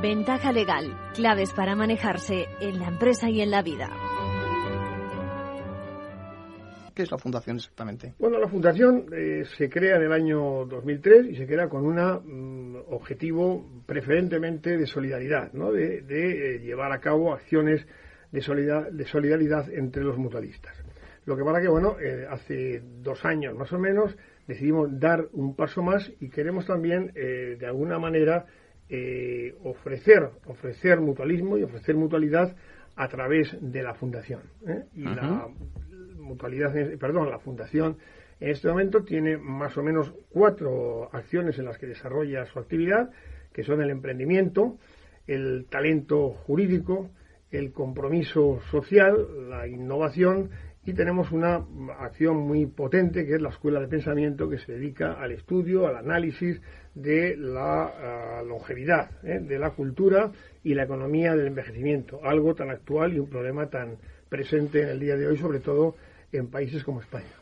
Ventaja legal, claves para manejarse en la empresa y en la vida. ¿Qué es la fundación exactamente? Bueno, la fundación eh, se crea en el año 2003 y se crea con un mm, objetivo preferentemente de solidaridad, ¿no? de, eh, llevar a cabo acciones de, solidaridad entre los mutualistas. Lo que pasa que, bueno, eh, hace dos años más o menos decidimos dar un paso más y queremos también, de alguna manera, eh, ofrecer, ofrecer mutualismo y ofrecer mutualidad a través de la fundación. ¿eh? Y la mutualidad, perdón, la fundación en este momento tiene más o menos cuatro acciones en las que desarrolla su actividad, que son el emprendimiento, el talento jurídico, el compromiso social, la innovación y tenemos una acción muy potente que es la Escuela de Pensamiento que se dedica al estudio, al análisis de la ah, longevidad, ¿eh? de la cultura y la economía del envejecimiento, algo tan actual y un problema tan presente en el día de hoy, sobre todo en países como España.